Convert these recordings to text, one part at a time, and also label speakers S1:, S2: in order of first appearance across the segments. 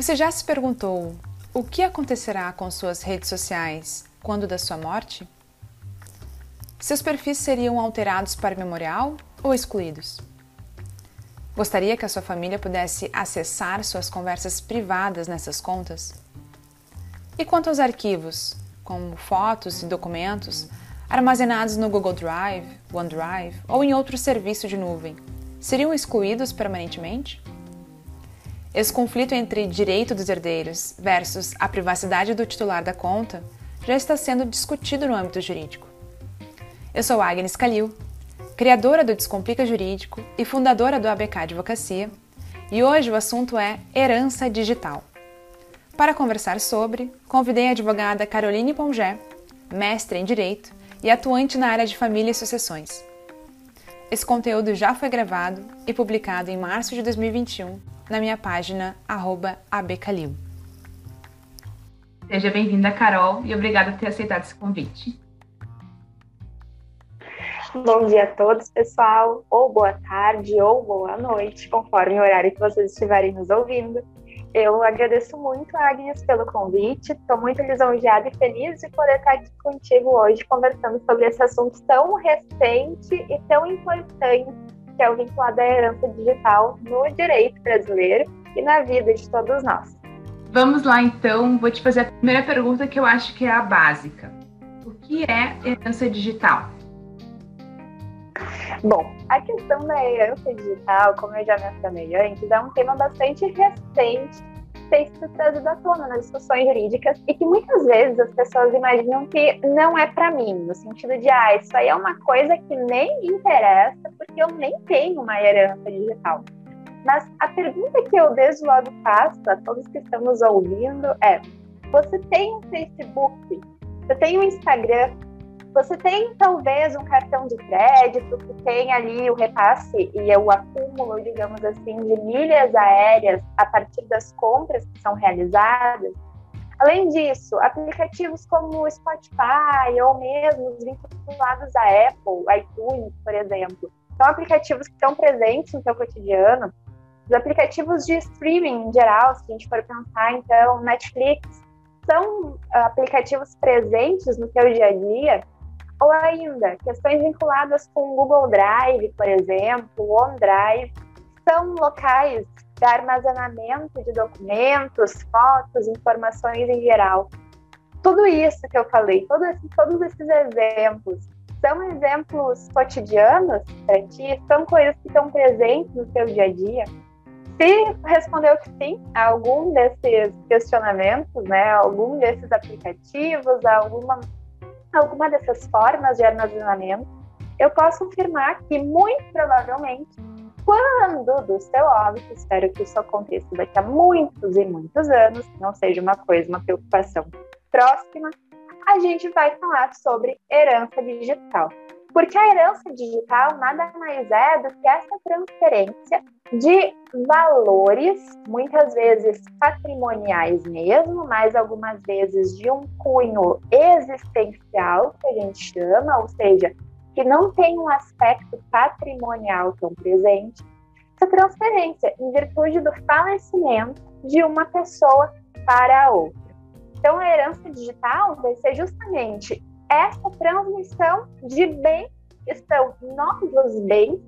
S1: Você já se perguntou o que acontecerá com suas redes sociais quando da sua morte? Seus perfis seriam alterados para memorial ou excluídos? Gostaria que a sua família pudesse acessar suas conversas privadas nessas contas? E quanto aos arquivos, como fotos e documentos, armazenados no Google Drive, OneDrive ou em outro serviço de nuvem, seriam excluídos permanentemente? Esse conflito entre direito dos herdeiros versus a privacidade do titular da conta já está sendo discutido no âmbito jurídico. Eu sou Agnes Calil, criadora do Descomplica Jurídico e fundadora do ABK Advocacia, e hoje o assunto é herança digital. Para conversar sobre, convidei a advogada Caroline Pongé, mestre em Direito e atuante na área de família e sucessões. Esse conteúdo já foi gravado e publicado em março de 2021 na minha página abcalil.
S2: Seja bem-vinda, Carol, e obrigada por ter aceitado esse convite.
S3: Bom dia a todos, pessoal, ou boa tarde, ou boa noite, conforme o horário que vocês estiverem nos ouvindo. Eu agradeço muito, Agnes, pelo convite. Estou muito lisonjeada e feliz de poder estar aqui contigo hoje conversando sobre esse assunto tão recente e tão importante que é o vinculado à herança digital no direito brasileiro e na vida de todos nós.
S2: Vamos lá, então. Vou te fazer a primeira pergunta que eu acho que é a básica. O que é herança digital?
S3: Bom, a questão da herança digital, como eu já mencionei antes, é um tema bastante recente tem sido trazido à tona nas discussões jurídicas e que muitas vezes as pessoas imaginam que não é para mim, no sentido de, ah, isso aí é uma coisa que nem me interessa porque eu nem tenho uma herança digital. Mas a pergunta que eu desde logo faço a todos que estamos ouvindo é: você tem um Facebook? Você tem um Instagram? Você tem talvez um cartão de crédito que tem ali o repasse e o acúmulo, digamos assim, de milhas aéreas a partir das compras que são realizadas. Além disso, aplicativos como o Spotify ou mesmo os vinculados à Apple, iTunes, por exemplo, são aplicativos que estão presentes no seu cotidiano. Os aplicativos de streaming em geral, se a gente for pensar, então, Netflix, são aplicativos presentes no seu dia a dia ou ainda, questões vinculadas com o Google Drive, por exemplo, OneDrive, são locais de armazenamento de documentos, fotos, informações em geral. Tudo isso que eu falei, todo esse, todos esses exemplos, são exemplos cotidianos para ti? São coisas que estão presentes no seu dia a dia? Se respondeu que sim a algum desses questionamentos, né, algum desses aplicativos, alguma alguma dessas formas de armazenamento, eu posso afirmar que, muito provavelmente, quando do seu óbito, espero que isso aconteça daqui a muitos e muitos anos, não seja uma coisa, uma preocupação próxima, a gente vai falar sobre herança digital. Porque a herança digital nada mais é do que essa transferência de valores, muitas vezes patrimoniais mesmo, mas algumas vezes de um cunho existencial, que a gente chama, ou seja, que não tem um aspecto patrimonial tão presente, essa transferência em virtude do falecimento de uma pessoa para a outra. Então, a herança digital vai ser justamente essa transmissão de bens que são novos bens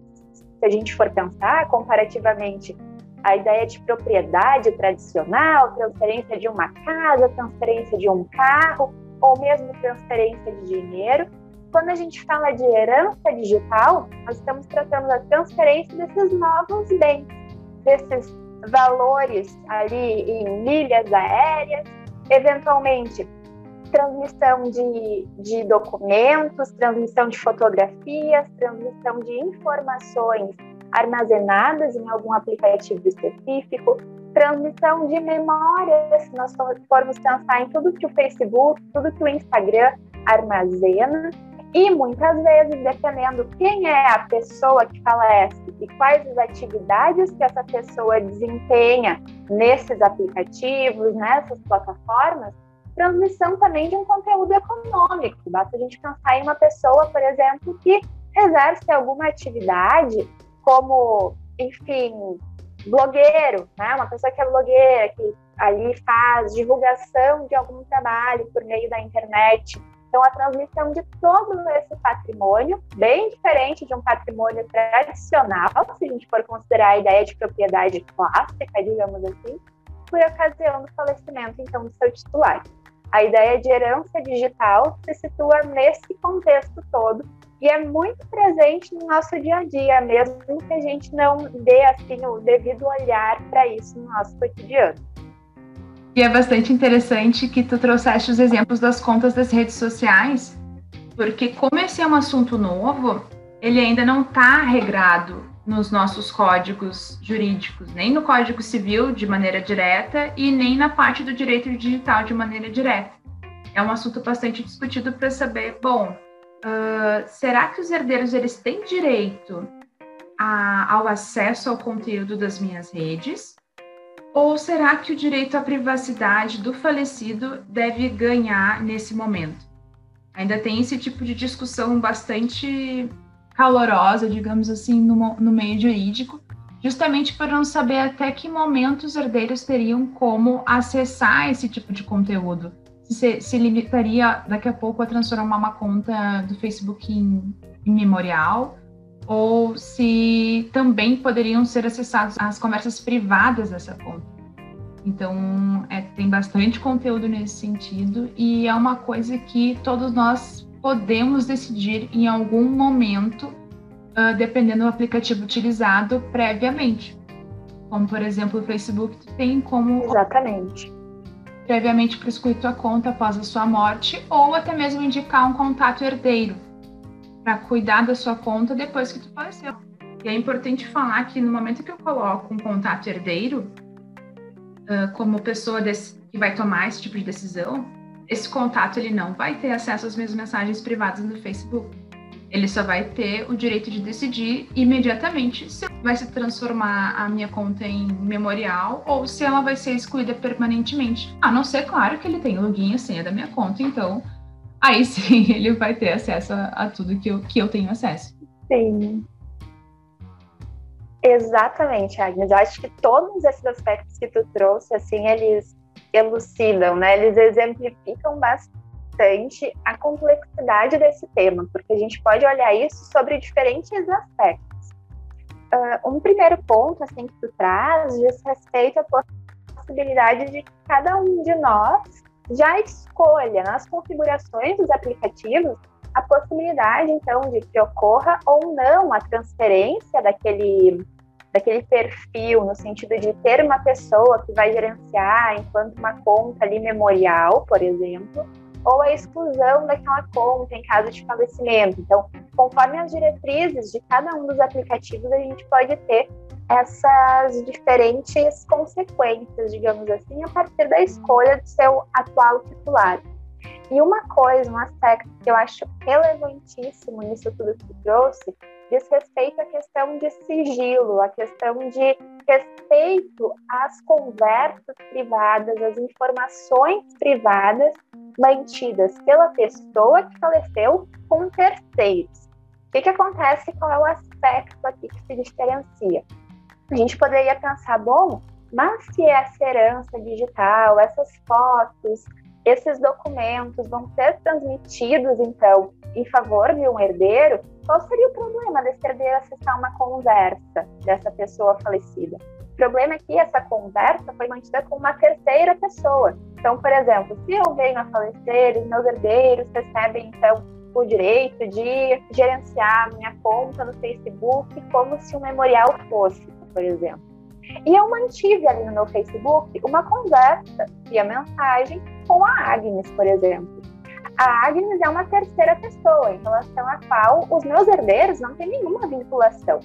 S3: se a gente for pensar comparativamente a ideia de propriedade tradicional, transferência de uma casa, transferência de um carro, ou mesmo transferência de dinheiro, quando a gente fala de herança digital, nós estamos tratando da transferência desses novos bens, desses valores ali em milhas aéreas, eventualmente transmissão de, de documentos, transmissão de fotografias, transmissão de informações armazenadas em algum aplicativo específico, transmissão de memórias, se nós formos pensar em tudo que o Facebook, tudo que o Instagram armazena, e muitas vezes, dependendo quem é a pessoa que falece e quais as atividades que essa pessoa desempenha nesses aplicativos, nessas plataformas, transmissão também de um conteúdo econômico. Basta a gente pensar em uma pessoa, por exemplo, que exerce alguma atividade, como, enfim, blogueiro, né? Uma pessoa que é blogueira, que ali faz divulgação de algum trabalho por meio da internet. Então, a transmissão de todo esse patrimônio, bem diferente de um patrimônio tradicional, se a gente for considerar a ideia de propriedade clássica, digamos assim, por ocasião do falecimento, então, do seu titular. A ideia de herança digital se situa nesse contexto todo e é muito presente no nosso dia a dia, mesmo que a gente não dê assim o devido olhar para isso no nosso cotidiano.
S2: E é bastante interessante que tu trouxeste os exemplos das contas das redes sociais, porque como esse é um assunto novo, ele ainda não está regrado nos nossos códigos jurídicos, nem no Código Civil de maneira direta e nem na parte do direito digital de maneira direta. É um assunto bastante discutido para saber, bom, uh, será que os herdeiros eles têm direito a, ao acesso ao conteúdo das minhas redes? Ou será que o direito à privacidade do falecido deve ganhar nesse momento? Ainda tem esse tipo de discussão bastante calorosa, digamos assim, no, no meio jurídico, justamente por não saber até que momento os herdeiros teriam como acessar esse tipo de conteúdo. Se, se limitaria daqui a pouco a transformar uma conta do Facebook em, em memorial, ou se também poderiam ser acessadas as conversas privadas dessa conta. Então, é, tem bastante conteúdo nesse sentido e é uma coisa que todos nós podemos decidir em algum momento, uh, dependendo do aplicativo utilizado previamente. Como, por exemplo, o Facebook tem como.
S3: Exatamente.
S2: Previamente prescrito a conta após a sua morte, ou até mesmo indicar um contato herdeiro para cuidar da sua conta depois que tu faleceu. E é importante falar que no momento que eu coloco um contato herdeiro, uh, como pessoa desse, que vai tomar esse tipo de decisão, esse contato ele não vai ter acesso às minhas mensagens privadas no Facebook. Ele só vai ter o direito de decidir imediatamente se vai se transformar a minha conta em memorial ou se ela vai ser excluída permanentemente. A não ser, claro, que ele o login e senha da minha conta, então aí sim ele vai ter acesso a, a tudo que eu, que eu tenho acesso.
S3: Sim. Exatamente, Agnes. Eu acho que todos esses aspectos que tu trouxe, assim, eles elucidam, né? Eles exemplificam bastante a complexidade desse tema, porque a gente pode olhar isso sobre diferentes aspectos. Uh, um primeiro ponto, assim, que tu traz diz respeito à possibilidade de que cada um de nós já escolha nas configurações dos aplicativos a possibilidade, então, de que ocorra ou não a transferência daquele, daquele perfil, no sentido de ter uma pessoa que vai gerenciar enquanto uma conta ali memorial, por exemplo, ou a exclusão daquela conta em caso de falecimento. Então, conforme as diretrizes de cada um dos aplicativos, a gente pode ter essas diferentes consequências, digamos assim, a partir da escolha do seu atual titular. E uma coisa, um aspecto que eu acho relevantíssimo nisso tudo que trouxe, diz respeito à questão de sigilo, a questão de respeito às conversas privadas, às informações privadas mantidas pela pessoa que faleceu com terceiros. O que, que acontece? Qual é o aspecto aqui que se diferencia? A gente poderia pensar, bom, mas se essa herança digital, essas fotos, esses documentos vão ser transmitidos, então, em favor de um herdeiro, qual seria o problema desse herdeiro acessar uma conversa dessa pessoa falecida? O problema é que essa conversa foi mantida com uma terceira pessoa. Então, por exemplo, se eu venho a falecer, os meus herdeiros recebem, então, o direito de gerenciar minha conta no Facebook como se um memorial fosse, por exemplo. E eu mantive ali no meu Facebook uma conversa via mensagem com a Agnes, por exemplo. A Agnes é uma terceira pessoa em relação à qual os meus herdeiros não têm nenhuma vinculação.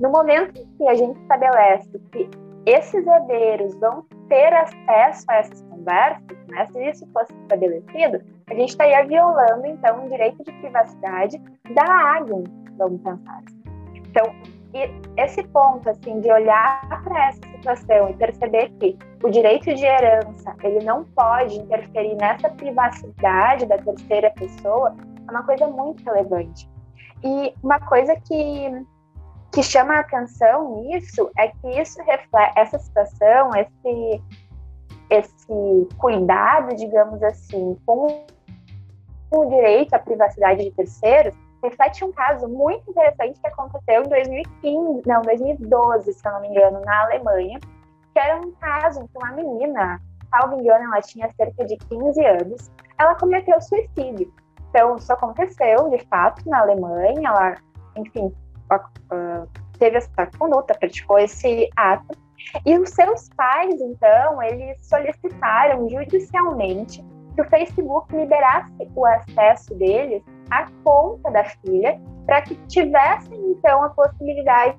S3: No momento em que a gente estabelece que esses herdeiros vão ter acesso a essas conversas, né, se isso fosse estabelecido, a gente estaria violando, então, o direito de privacidade da Agnes, vamos pensar. Então, e esse ponto, assim, de olhar para essa situação e perceber que o direito de herança, ele não pode interferir nessa privacidade da terceira pessoa, é uma coisa muito relevante. E uma coisa que, que chama a atenção nisso é que isso reflete essa situação, esse esse cuidado, digamos assim, com o direito à privacidade de terceiros, reflete um caso muito interessante que aconteceu em 2015, não, 2012, se eu não me engano, na Alemanha, que era um caso em que uma menina, salvo engano, ela tinha cerca de 15 anos, ela cometeu suicídio. Então, isso aconteceu, de fato, na Alemanha, ela, enfim, teve essa conduta, praticou esse ato, e os seus pais, então, eles solicitaram judicialmente que o Facebook liberasse o acesso deles à conta da filha, para que tivessem, então, a possibilidade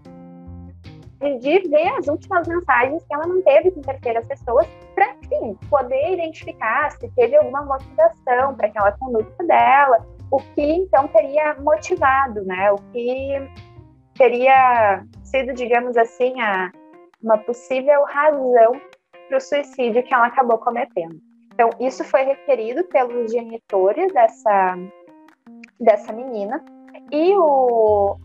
S3: de ver as últimas mensagens que ela não teve com terceiras pessoas, para, enfim, poder identificar se teve alguma motivação para aquela conduta dela, o que, então, teria motivado, né? O que teria sido, digamos assim, a, uma possível razão para o suicídio que ela acabou cometendo. Então, isso foi requerido pelos genitores dessa, dessa menina, e o,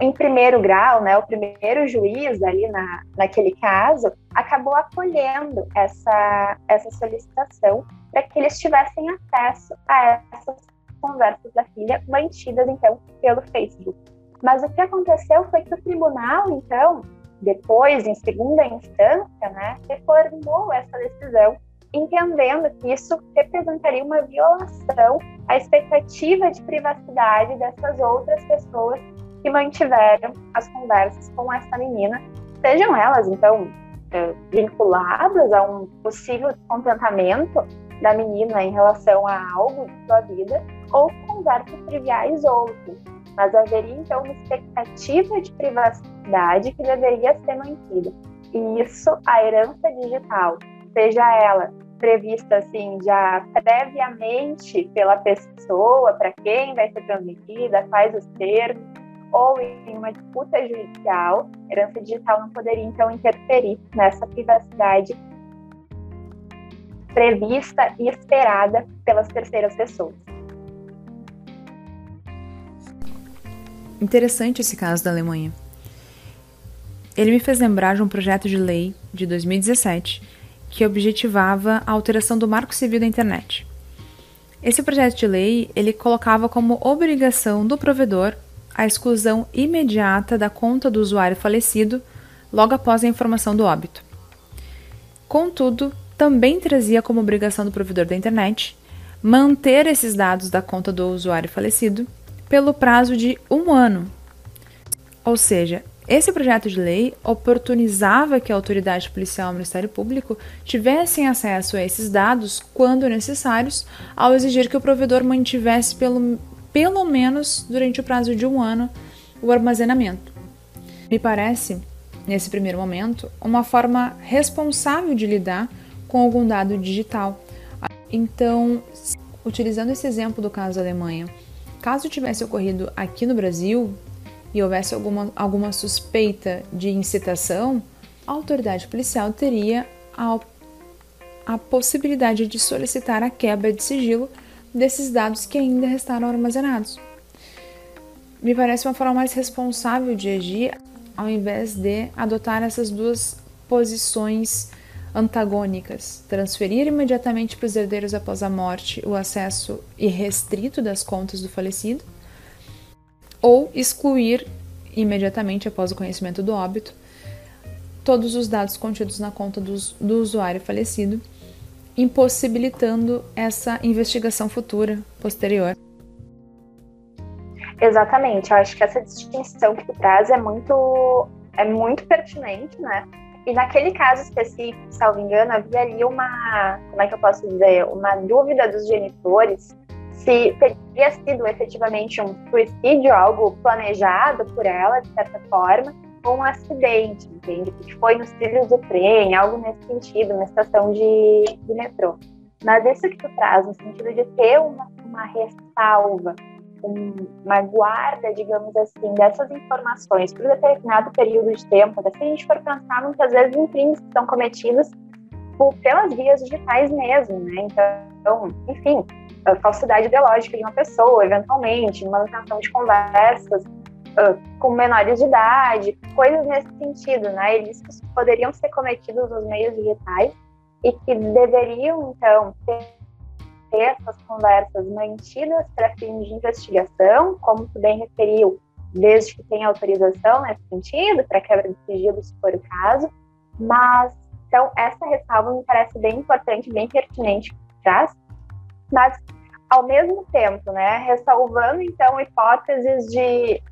S3: em primeiro grau, né, o primeiro juiz ali na, naquele caso, acabou acolhendo essa, essa solicitação para que eles tivessem acesso a essas conversas da filha mantidas, então, pelo Facebook. Mas o que aconteceu foi que o tribunal, então, depois, em segunda instância, né, reformou essa decisão, entendendo que isso representaria uma violação à expectativa de privacidade dessas outras pessoas que mantiveram as conversas com essa menina, sejam elas, então, é, vinculadas a um possível descontentamento da menina em relação a algo de sua vida, ou conversas triviais outras mas haveria então uma expectativa de privacidade que deveria ser mantida. E isso, a herança digital, seja ela prevista assim já previamente pela pessoa, para quem vai ser transmitida, quais os termos, ou em uma disputa judicial, herança digital não poderia então interferir nessa privacidade prevista e esperada pelas terceiras pessoas.
S2: Interessante esse caso da Alemanha. Ele me fez lembrar de um projeto de lei de 2017 que objetivava a alteração do Marco Civil da Internet. Esse projeto de lei ele colocava como obrigação do provedor a exclusão imediata da conta do usuário falecido logo após a informação do óbito. Contudo, também trazia como obrigação do provedor da internet manter esses dados da conta do usuário falecido pelo prazo de um ano. Ou seja, esse projeto de lei oportunizava que a autoridade policial e o Ministério Público tivessem acesso a esses dados quando necessários, ao exigir que o provedor mantivesse pelo, pelo menos durante o prazo de um ano o armazenamento. Me parece, nesse primeiro momento, uma forma responsável de lidar com algum dado digital. Então, utilizando esse exemplo do caso da Alemanha, caso tivesse ocorrido aqui no Brasil e houvesse alguma, alguma suspeita de incitação, a autoridade policial teria a, a possibilidade de solicitar a quebra de sigilo desses dados que ainda restaram armazenados. Me parece uma forma mais responsável de agir ao invés de adotar essas duas posições antagônicas, transferir imediatamente para os herdeiros após a morte o acesso irrestrito das contas do falecido, ou excluir imediatamente após o conhecimento do óbito todos os dados contidos na conta do, do usuário falecido, impossibilitando essa investigação futura, posterior.
S3: Exatamente, eu acho que essa distinção que tu traz é muito, é muito pertinente, né? E naquele caso específico, salvo engano, havia ali uma, como é que eu posso dizer, uma dúvida dos genitores se teria sido efetivamente um suicídio, algo planejado por ela, de certa forma, ou um acidente, entende? Que foi nos trilhos do trem, algo nesse sentido, uma estação de, de metrô. Mas isso que tu traz, no sentido de ter uma, uma ressalva uma guarda, digamos assim, dessas informações por um determinado período de tempo, se a gente for pensar muitas vezes em crimes que são cometidos por, pelas vias digitais mesmo, né? Então, enfim, a falsidade ideológica de uma pessoa, eventualmente, manutenção de conversas uh, com menores de idade, coisas nesse sentido, né? Que poderiam ser cometidos nos meios digitais e que deveriam, então, ter, essas conversas mantidas para fins de investigação, como tu bem referiu, desde que tenha autorização nesse sentido, para quebra de sigilo, se for o caso. Mas, então, essa ressalva me parece bem importante, bem pertinente para mas ao mesmo tempo, né, ressalvando então hipóteses de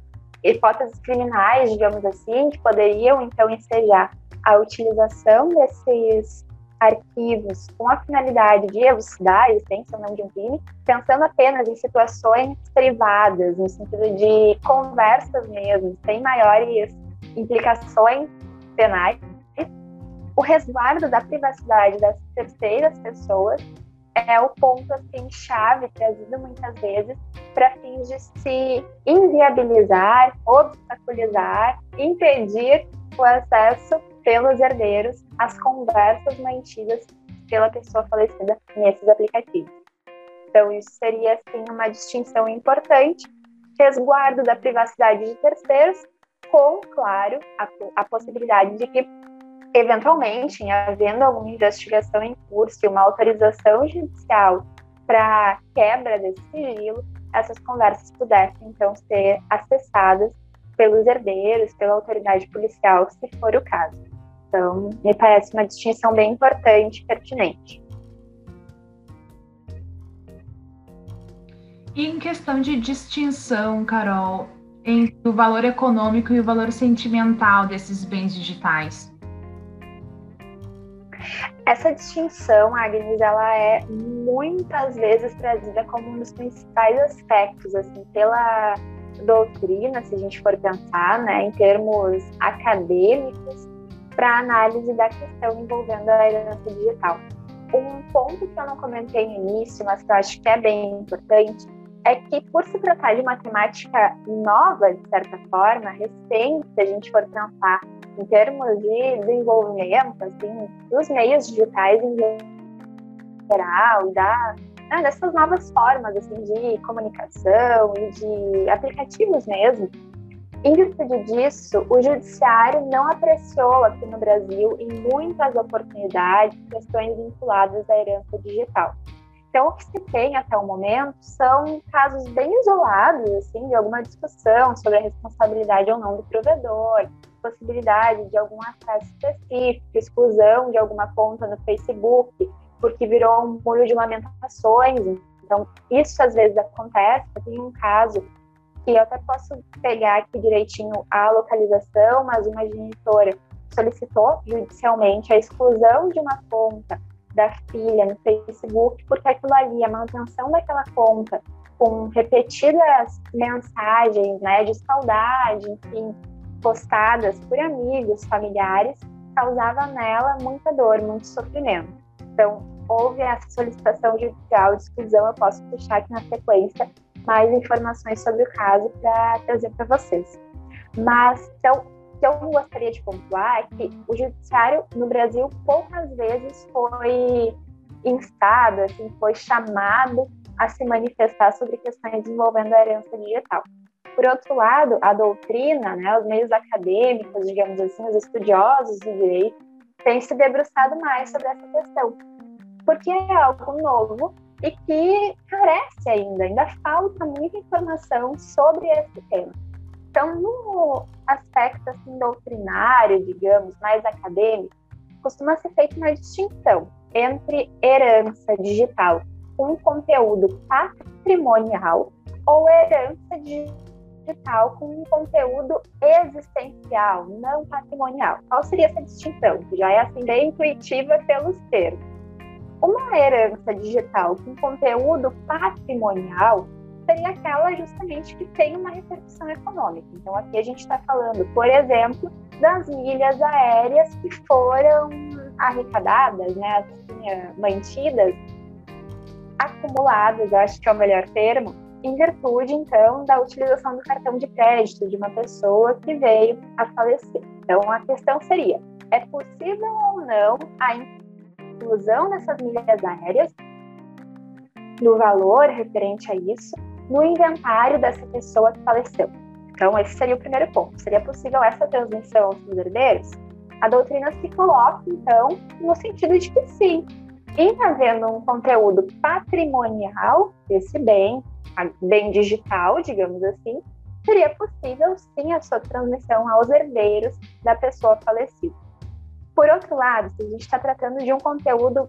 S3: hipóteses criminais, digamos assim, que poderiam então ensejar a utilização desses arquivos com a finalidade de elucidar a existência ou não de um crime, pensando apenas em situações privadas, no sentido de conversas mesmo, sem maiores implicações penais, o resguardo da privacidade das terceiras pessoas é o ponto assim chave trazido muitas vezes para fins de se inviabilizar, obstaculizar, impedir o acesso pelos herdeiros às conversas mantidas pela pessoa falecida nesses aplicativos. Então isso seria assim uma distinção importante, resguardo da privacidade de terceiros, com claro a, a possibilidade de que eventualmente, em havendo alguma investigação em curso e uma autorização judicial para quebra desse sigilo, essas conversas pudessem então ser acessadas pelos herdeiros, pela autoridade policial, se for o caso. Então, me parece uma distinção bem importante e pertinente.
S2: E em questão de distinção, Carol, entre o valor econômico e o valor sentimental desses bens digitais?
S3: Essa distinção, Agnes, ela é muitas vezes trazida como um dos principais aspectos, assim, pela doutrina, se a gente for pensar, né, em termos acadêmicos, para análise da questão envolvendo a herança digital. Um ponto que eu não comentei no início, mas que eu acho que é bem importante, é que por se tratar de uma temática nova, de certa forma, recente, se a gente for pensar em termos de desenvolvimento assim, dos meios digitais em geral da, né, dessas novas formas assim, de comunicação e de aplicativos mesmo. Em virtude disso, o judiciário não apreciou aqui no Brasil, em muitas oportunidades, questões vinculadas à herança digital. Então, o que se tem até o momento são casos bem isolados, assim, de alguma discussão sobre a responsabilidade ou não do provedor, possibilidade de algum acesso específico, exclusão de alguma conta no Facebook, porque virou um muro de lamentações. Então, isso às vezes acontece. Tem um caso que eu até posso pegar aqui direitinho a localização, mas uma genitora solicitou judicialmente a exclusão de uma conta da filha no Facebook, porque aquilo ali, a manutenção daquela conta, com repetidas mensagens né, de saudade, enfim, postadas por amigos, familiares, causava nela muita dor, muito sofrimento. Então, houve essa solicitação judicial de exclusão. Eu posso puxar aqui na sequência mais informações sobre o caso para trazer para vocês. Mas, então, que eu gostaria de pontuar é que o judiciário no Brasil poucas vezes foi instado, assim, foi chamado a se manifestar sobre questões envolvendo a herança digital. Por outro lado, a doutrina, né, os meios acadêmicos, digamos assim, os estudiosos do direito, têm se debruçado mais sobre essa questão, porque é algo novo e que carece ainda, ainda falta muita informação sobre esse tema. Então, no aspecto assim, doutrinário, digamos, mais acadêmico, costuma ser feita uma distinção entre herança digital com conteúdo patrimonial ou herança digital com um conteúdo existencial, não patrimonial. Qual seria essa distinção? Já é assim bem intuitiva pelos termos. Uma herança digital com conteúdo patrimonial seria aquela justamente que tem uma repercussão econômica. Então aqui a gente está falando, por exemplo, das milhas aéreas que foram arrecadadas, né, assim, eh, mantidas, acumuladas, acho que é o melhor termo, em virtude, então, da utilização do cartão de crédito de uma pessoa que veio a falecer. Então, a questão seria: é possível ou não a inclusão dessas milhas aéreas, do valor referente a isso, no inventário dessa pessoa que faleceu? Então, esse seria o primeiro ponto. Seria possível essa transmissão aos herdeiros? A doutrina se coloca, então, no sentido de que sim. Em havendo um conteúdo patrimonial desse bem, bem digital, digamos assim, seria possível sim a sua transmissão aos herdeiros da pessoa falecida. Por outro lado, se a gente está tratando de um conteúdo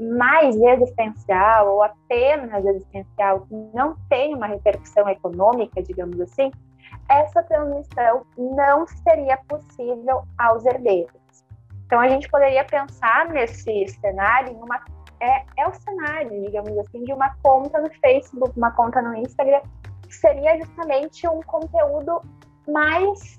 S3: mais existencial ou apenas existencial, que não tem uma repercussão econômica, digamos assim, essa transmissão não seria possível aos herdeiros. Então a gente poderia pensar nesse cenário em uma é, é o cenário, digamos assim, de uma conta no Facebook, uma conta no Instagram, que seria justamente um conteúdo mais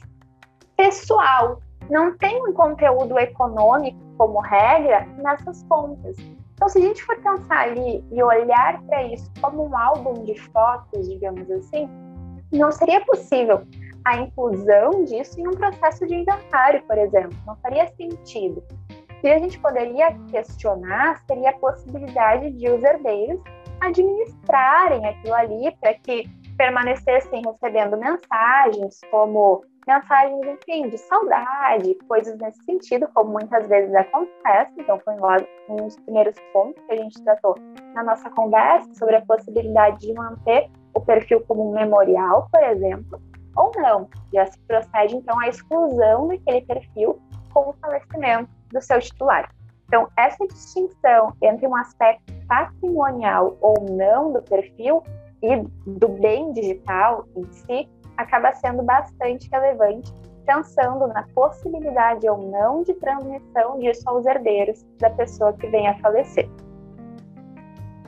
S3: pessoal. Não tem um conteúdo econômico como regra nessas contas. Então, se a gente for pensar ali e olhar para isso como um álbum de fotos, digamos assim, não seria possível a inclusão disso em um processo de inventário, por exemplo. Não faria sentido. Que a gente poderia questionar seria a possibilidade de os herdeiros administrarem aquilo ali para que permanecessem recebendo mensagens como mensagens, enfim, de saudade, coisas nesse sentido, como muitas vezes acontece. Então, foi um dos primeiros pontos que a gente tratou na nossa conversa sobre a possibilidade de manter o perfil como um memorial, por exemplo, ou não. Já se procede, então, à exclusão daquele perfil com o falecimento do seu titular. Então, essa distinção entre um aspecto patrimonial ou não do perfil e do bem digital em si acaba sendo bastante relevante, pensando na possibilidade ou não de transmissão disso aos herdeiros da pessoa que venha a falecer.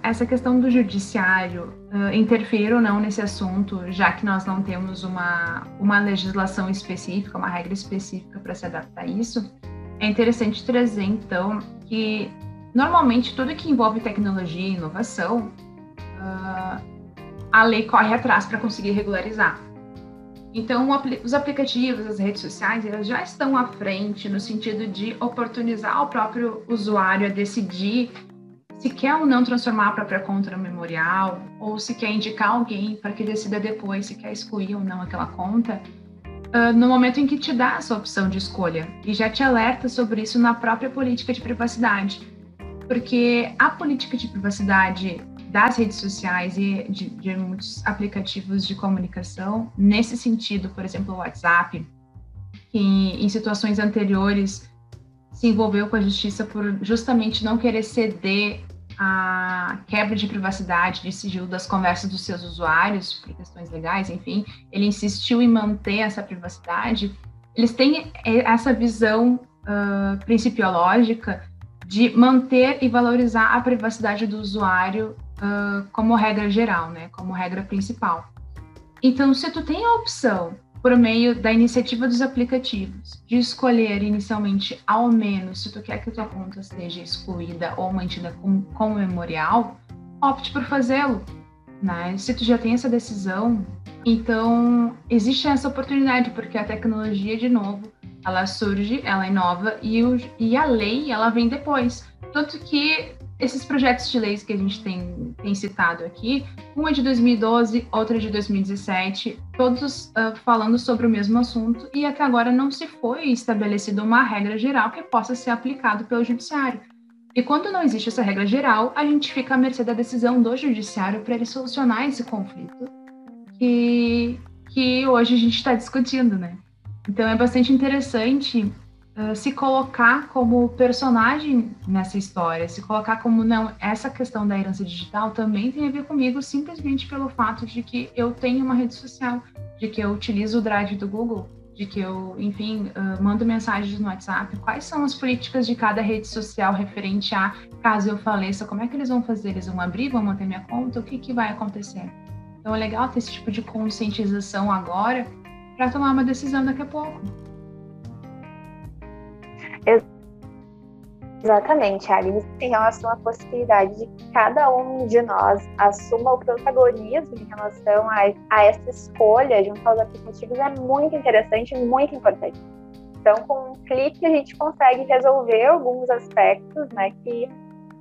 S2: Essa questão do judiciário uh, interferir ou não nesse assunto, já que nós não temos uma, uma legislação específica, uma regra específica para se adaptar a isso, é interessante trazer, então, que normalmente tudo que envolve tecnologia e inovação, uh, a lei corre atrás para conseguir regularizar. Então, os aplicativos, as redes sociais, elas já estão à frente no sentido de oportunizar o próprio usuário a decidir se quer ou não transformar a própria conta no memorial, ou se quer indicar alguém para que decida depois se quer excluir ou não aquela conta, uh, no momento em que te dá essa opção de escolha e já te alerta sobre isso na própria política de privacidade. Porque a política de privacidade das redes sociais e de, de muitos aplicativos de comunicação. Nesse sentido, por exemplo, o WhatsApp, que em situações anteriores se envolveu com a justiça por justamente não querer ceder a quebra de privacidade, de sigilo das conversas dos seus usuários, por questões legais, enfim, ele insistiu em manter essa privacidade. Eles têm essa visão uh, principiológica de manter e valorizar a privacidade do usuário uh, como regra geral, né, como regra principal. Então, se tu tem a opção, por meio da iniciativa dos aplicativos, de escolher inicialmente, ao menos, se tu quer que tua conta seja excluída ou mantida como, como memorial, opte por fazê-lo. Né? Se tu já tem essa decisão, então existe essa oportunidade, porque a tecnologia, de novo, ela surge, ela inova e, o, e a lei, ela vem depois. Tanto que esses projetos de leis que a gente tem, tem citado aqui, um é de 2012, outro é de 2017, todos uh, falando sobre o mesmo assunto, e até agora não se foi estabelecida uma regra geral que possa ser aplicado pelo judiciário. E quando não existe essa regra geral, a gente fica à mercê da decisão do judiciário para ele solucionar esse conflito que, que hoje a gente está discutindo, né? Então é bastante interessante uh, se colocar como personagem nessa história, se colocar como não, essa questão da herança digital também tem a ver comigo simplesmente pelo fato de que eu tenho uma rede social, de que eu utilizo o Drive do Google, de que eu, enfim, uh, mando mensagens no WhatsApp. Quais são as políticas de cada rede social referente a caso eu faleça? Como é que eles vão fazer? Eles vão abrir, vão manter minha conta? O que, que vai acontecer? Então é legal ter esse tipo de conscientização agora para tomar uma decisão daqui a pouco.
S3: Exatamente, Agnes, em relação à possibilidade de que cada um de nós assuma o protagonismo em relação a, a essa escolha junto aos aplicativos é muito interessante e muito importante. Então, com um clique, a gente consegue resolver alguns aspectos né, que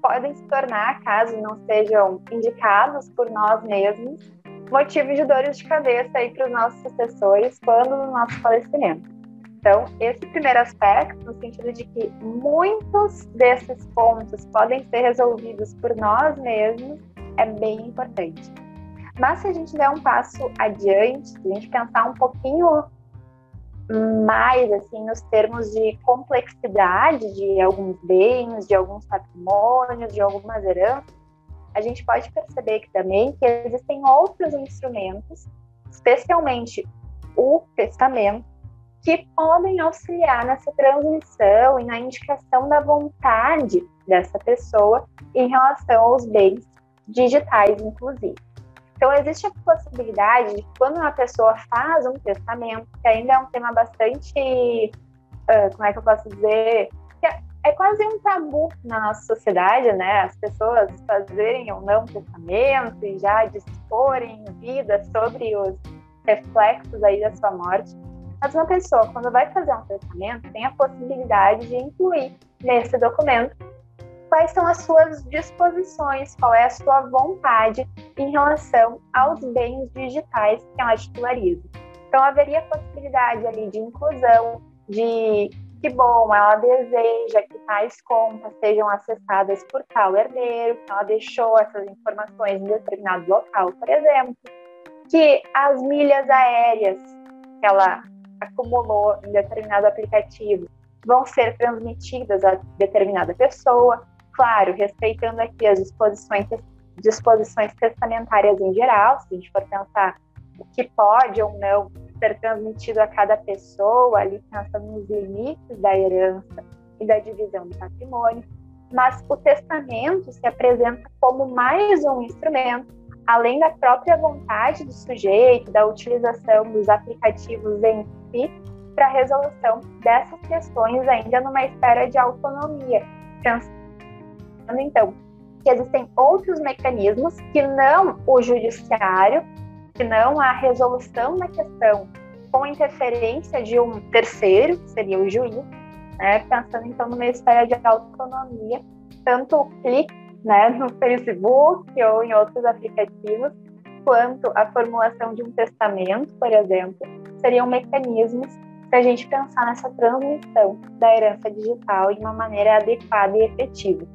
S3: podem se tornar, caso não sejam indicados por nós mesmos, motivo de dores de cabeça para os nossos sucessores quando no nosso falecimento. Então, esse primeiro aspecto, no sentido de que muitos desses pontos podem ser resolvidos por nós mesmos, é bem importante. Mas se a gente der um passo adiante, se a gente pensar um pouquinho mais assim nos termos de complexidade de alguns bens, de alguns patrimônios, de algumas heranças, a gente pode perceber que também que existem outros instrumentos, especialmente o testamento, que podem auxiliar nessa transmissão e na indicação da vontade dessa pessoa em relação aos bens digitais, inclusive. Então, existe a possibilidade de quando uma pessoa faz um testamento, que ainda é um tema bastante, uh, como é que eu posso dizer, é quase um tabu na nossa sociedade, né? As pessoas fazerem ou não testamento e já disporem vida sobre os reflexos aí da sua morte. Mas uma pessoa, quando vai fazer um testamento, tem a possibilidade de incluir nesse documento quais são as suas disposições, qual é a sua vontade em relação aos bens digitais que ela titulariza. Então, haveria possibilidade ali de inclusão, de que bom, ela deseja que tais contas sejam acessadas por tal herdeiro, que ela deixou essas informações em determinado local, por exemplo, que as milhas aéreas que ela acumulou em determinado aplicativo vão ser transmitidas a determinada pessoa, claro, respeitando aqui as disposições, disposições testamentárias em geral, se a gente for pensar o que pode ou não ser transmitido a cada pessoa, ali pensando nos limites da herança e da divisão do patrimônio, mas o testamento se apresenta como mais um instrumento, além da própria vontade do sujeito, da utilização dos aplicativos em para a resolução dessas questões ainda numa esfera de autonomia, pensando então que existem outros mecanismos que não o judiciário, que não a resolução da questão com interferência de um terceiro, que seria o juiz, né, pensando então numa esfera de autonomia, tanto o clique né, no Facebook ou em outros aplicativos, quanto a formulação de um testamento, por exemplo, seriam mecanismos para a gente pensar nessa transmissão da herança digital de uma maneira adequada e efetiva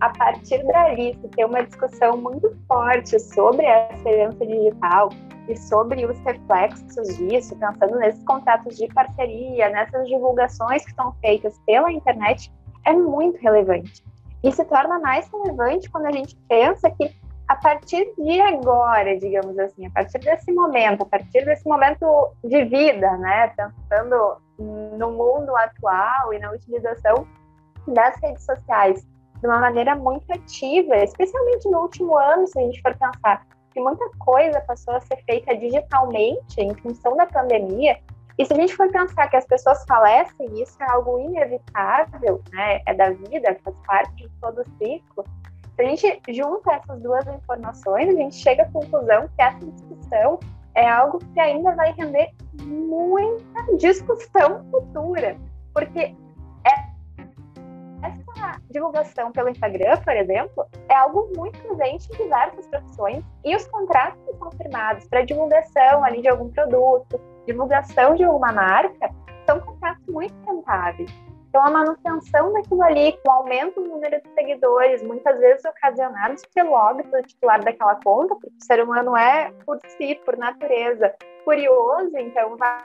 S3: a partir dali, se tem uma discussão muito forte sobre essa herança digital e sobre os reflexos disso, pensando nesses contratos de parceria, nessas divulgações que são feitas pela internet, é muito relevante. E se torna mais relevante quando a gente pensa que a partir de agora, digamos assim, a partir desse momento, a partir desse momento de vida, né, pensando no mundo atual e na utilização das redes sociais de uma maneira muito ativa, especialmente no último ano, se a gente for pensar que muita coisa passou a ser feita digitalmente em função da pandemia. E se a gente for pensar que as pessoas falecem, isso é algo inevitável, né? É da vida, faz parte de todo o ciclo. Se a gente junta essas duas informações, a gente chega à conclusão que essa discussão é algo que ainda vai render muita discussão futura, porque essa divulgação pelo Instagram, por exemplo, é algo muito presente em diversas profissões e os contratos que são firmados para divulgação ali de algum produto, divulgação de alguma marca, são contratos muito rentáveis. Então, a manutenção daquilo ali, com o aumento do número de seguidores, muitas vezes ocasionados pelo óbito do titular daquela conta, porque o ser humano é, por si, por natureza, curioso, então vai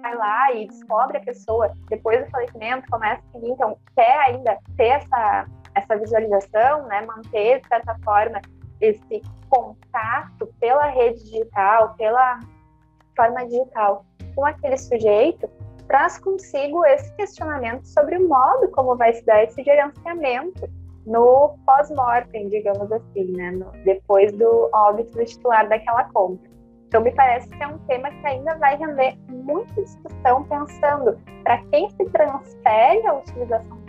S3: vai lá e descobre a pessoa. Depois do falecimento, começa a seguir, então quer ainda ter essa, essa visualização, né, manter, de certa forma, esse contato pela rede digital, pela forma digital com aquele sujeito, traz consigo esse questionamento sobre o modo como vai se dar esse gerenciamento no pós-mortem, digamos assim, né, no, depois do óbito do titular daquela conta. Então, me parece que é um tema que ainda vai render muita discussão, pensando para quem se transfere a utilização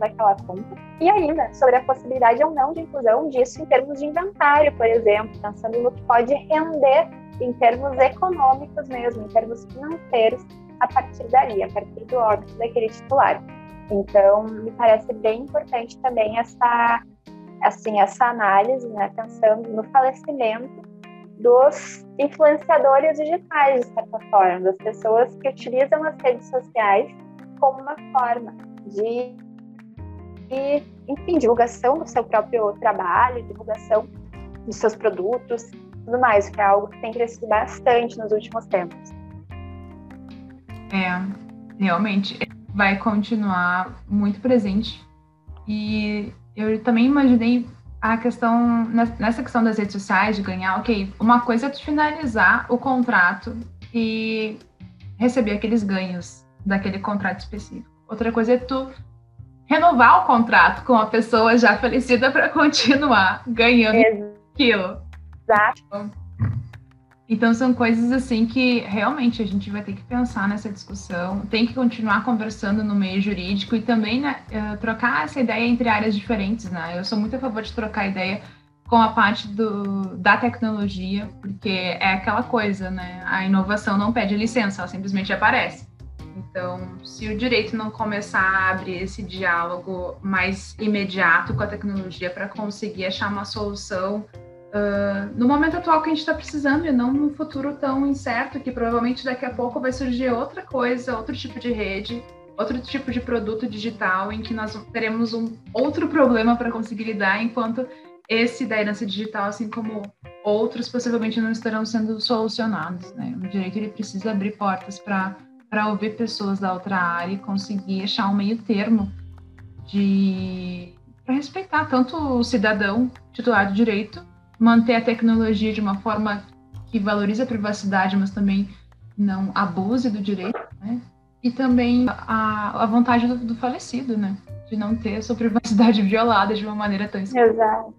S3: daquela conta e ainda sobre a possibilidade ou não de inclusão disso em termos de inventário, por exemplo, pensando no que pode render em termos econômicos mesmo, em termos financeiros, a partir dali, a partir do óbito daquele titular. Então, me parece bem importante também essa assim essa análise, né, pensando no falecimento dos influenciadores digitais, de certa forma, das pessoas que utilizam as redes sociais como uma forma de, de enfim, divulgação do seu próprio trabalho, divulgação dos seus produtos, tudo mais, que é algo que tem crescido bastante nos últimos tempos.
S2: É, realmente vai continuar muito presente. E eu também imaginei a questão, nessa questão das redes sociais, de ganhar, ok, uma coisa é tu finalizar o contrato e receber aqueles ganhos daquele contrato específico. Outra coisa é tu renovar o contrato com a pessoa já falecida para continuar ganhando Exato. aquilo.
S3: Exato.
S2: Então são coisas assim que realmente a gente vai ter que pensar nessa discussão, tem que continuar conversando no meio jurídico e também né, eh, trocar essa ideia entre áreas diferentes, né? Eu sou muito a favor de trocar ideia com a parte do, da tecnologia, porque é aquela coisa, né? A inovação não pede licença, ela simplesmente aparece. Então, se o direito não começar a abrir esse diálogo mais imediato com a tecnologia para conseguir achar uma solução uh, no momento atual que a gente está precisando e não num futuro tão incerto que provavelmente daqui a pouco vai surgir outra coisa, outro tipo de rede, outro tipo de produto digital em que nós teremos um outro problema para conseguir lidar, enquanto esse da herança digital, assim como outros, possivelmente não estarão sendo solucionados. Né? O direito ele precisa abrir portas para para ouvir pessoas da outra área e conseguir achar um meio termo de para respeitar tanto o cidadão titular do direito manter a tecnologia de uma forma que valorize a privacidade, mas também não abuse do direito, né? E também a, a vontade do, do falecido, né? De não ter a sua privacidade violada de uma maneira tão
S3: Exato.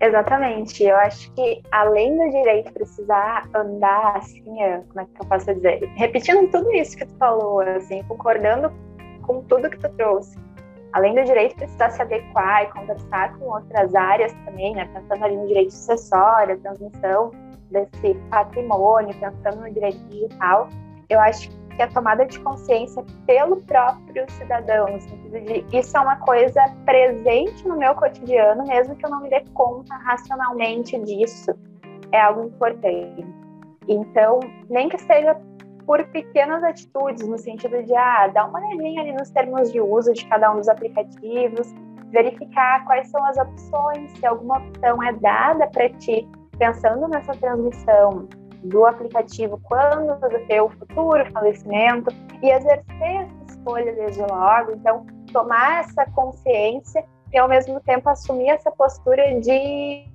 S3: Exatamente. Eu acho que além do direito precisar andar assim, como é que eu posso dizer? Repetindo tudo isso que tu falou, assim, concordando com tudo que tu trouxe além do direito precisar se adequar e conversar com outras áreas também, né? Pensando ali no direito sucessório, transmissão desse patrimônio, pensando no direito digital, eu acho que a tomada de consciência pelo próprio cidadão, no sentido de isso é uma coisa presente no meu cotidiano, mesmo que eu não me dê conta racionalmente disso, é algo importante. Então, nem que seja por pequenas atitudes, no sentido de ah, dar uma olhadinha ali nos termos de uso de cada um dos aplicativos, verificar quais são as opções, se alguma opção é dada para ti, pensando nessa transmissão do aplicativo quando do teu futuro falecimento e exercer essa escolha desde logo. Então, tomar essa consciência e ao mesmo tempo assumir essa postura de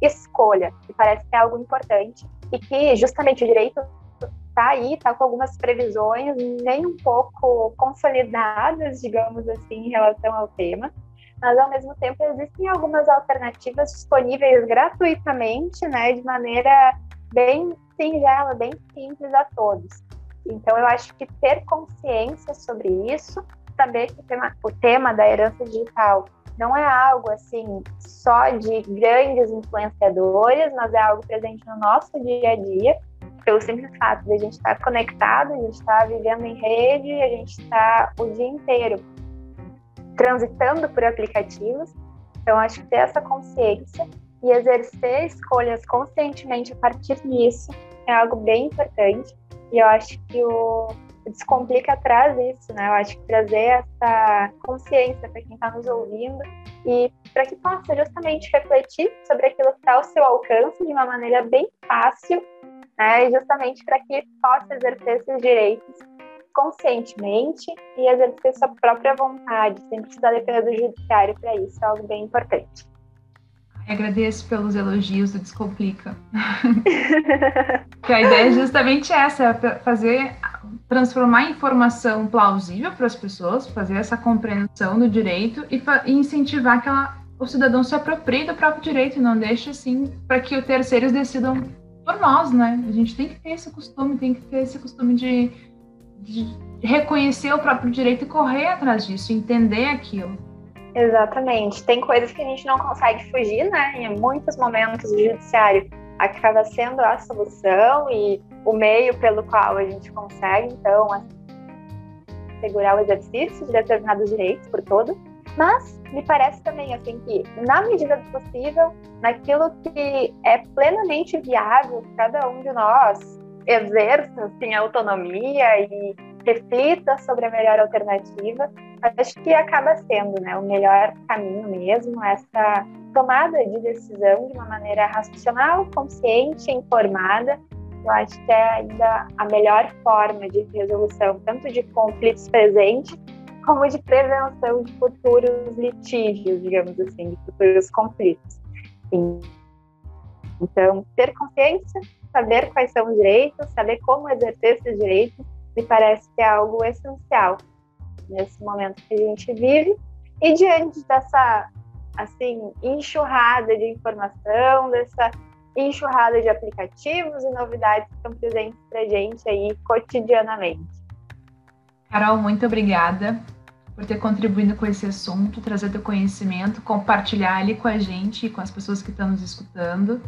S3: escolha, que parece que é algo importante e que justamente o direito está aí, está com algumas previsões nem um pouco consolidadas, digamos assim, em relação ao tema, mas ao mesmo tempo existem algumas alternativas disponíveis gratuitamente, né, de maneira bem singela, bem simples a todos. Então eu acho que ter consciência sobre isso, saber que o tema, o tema da herança digital não é algo assim só de grandes influenciadores, mas é algo presente no nosso dia a dia pelo simples fato de a gente estar conectado, a gente estar vivendo em rede, a gente estar o dia inteiro transitando por aplicativos. Então, acho que ter essa consciência e exercer escolhas conscientemente a partir disso é algo bem importante. E eu acho que o Descomplica traz isso, né? Eu acho que trazer essa consciência para quem está nos ouvindo e para que possa justamente refletir sobre aquilo que está ao seu alcance de uma maneira bem fácil né, justamente para que possa exercer esses direitos conscientemente e exercer sua própria vontade, sem precisar depender do judiciário para isso, é algo bem importante.
S2: Agradeço pelos elogios do Descomplica. que a ideia é justamente essa, é fazer, transformar a informação plausível para as pessoas, fazer essa compreensão do direito e, e incentivar que ela, o cidadão se aproprie do próprio direito e não deixe assim para que os terceiros decidam por nós, né? A gente tem que ter esse costume, tem que ter esse costume de, de reconhecer o próprio direito e correr atrás disso, entender aquilo.
S3: Exatamente. Tem coisas que a gente não consegue fugir, né? Em muitos momentos o judiciário acaba sendo a solução e o meio pelo qual a gente consegue, então, assegurar o exercício de determinados direitos por todo. Mas me parece também assim que, na medida do possível, naquilo que é plenamente viável, cada um de nós exerça assim, autonomia e reflita sobre a melhor alternativa, acho que acaba sendo né, o melhor caminho mesmo, essa tomada de decisão de uma maneira racional, consciente, informada. Eu acho que é ainda a melhor forma de resolução, tanto de conflitos presentes, como de prevenção de futuros litígios, digamos assim, de futuros conflitos. Então, ter consciência, saber quais são os direitos, saber como exercer esses direitos, me parece que é algo essencial nesse momento que a gente vive. E diante dessa assim enxurrada de informação, dessa enxurrada de aplicativos e novidades que estão presentes para a gente aí cotidianamente.
S2: Carol, muito obrigada por ter contribuído com esse assunto, trazer teu conhecimento, compartilhar ele com a gente e com as pessoas que estão nos escutando.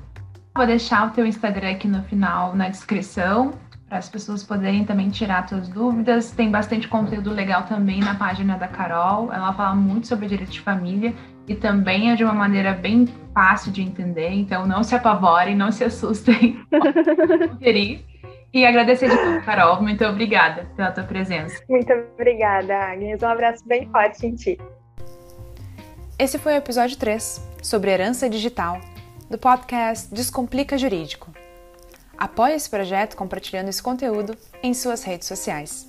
S2: Vou deixar o teu Instagram aqui no final na descrição para as pessoas poderem também tirar suas dúvidas. Tem bastante conteúdo legal também na página da Carol. Ela fala muito sobre direito de família e também é de uma maneira bem fácil de entender. Então não se apavorem, não se assustem. conferir. E agradecer de novo, Carol. Muito obrigada pela tua presença.
S3: Muito obrigada, Agnes. Um abraço bem forte em ti.
S1: Esse foi o episódio 3 sobre herança digital do podcast Descomplica Jurídico. Apoie esse projeto compartilhando esse conteúdo em suas redes sociais.